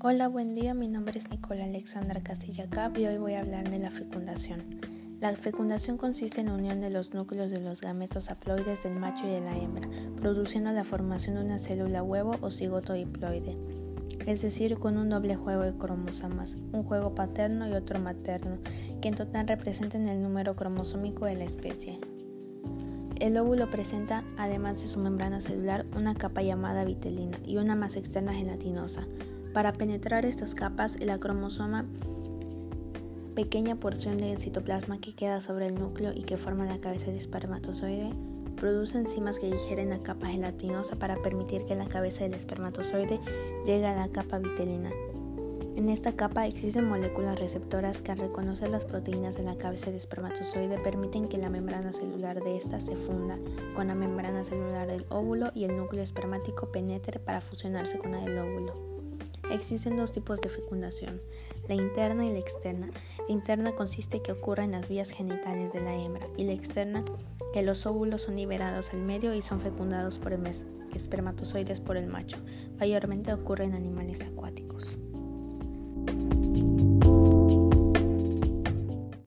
Hola, buen día. Mi nombre es Nicola Alexandra Castilla Cap y hoy voy a hablar de la fecundación. La fecundación consiste en la unión de los núcleos de los gametos haploides del macho y de la hembra, produciendo la formación de una célula huevo o cigoto diploide, es decir, con un doble juego de cromosomas, un juego paterno y otro materno, que en total representan el número cromosómico de la especie. El óvulo presenta, además de su membrana celular, una capa llamada vitelina y una más externa gelatinosa, para penetrar estas capas, el cromosoma, pequeña porción del citoplasma que queda sobre el núcleo y que forma la cabeza del espermatozoide, produce enzimas que digieren la capa gelatinosa para permitir que la cabeza del espermatozoide llegue a la capa vitelina. En esta capa existen moléculas receptoras que al reconocer las proteínas de la cabeza del espermatozoide permiten que la membrana celular de ésta se funda con la membrana celular del óvulo y el núcleo espermático penetre para fusionarse con la del óvulo. Existen dos tipos de fecundación, la interna y la externa. La interna consiste que ocurre en las vías genitales de la hembra y la externa que los óvulos son liberados al medio y son fecundados por espermatozoides por el macho. Mayormente ocurre en animales acuáticos.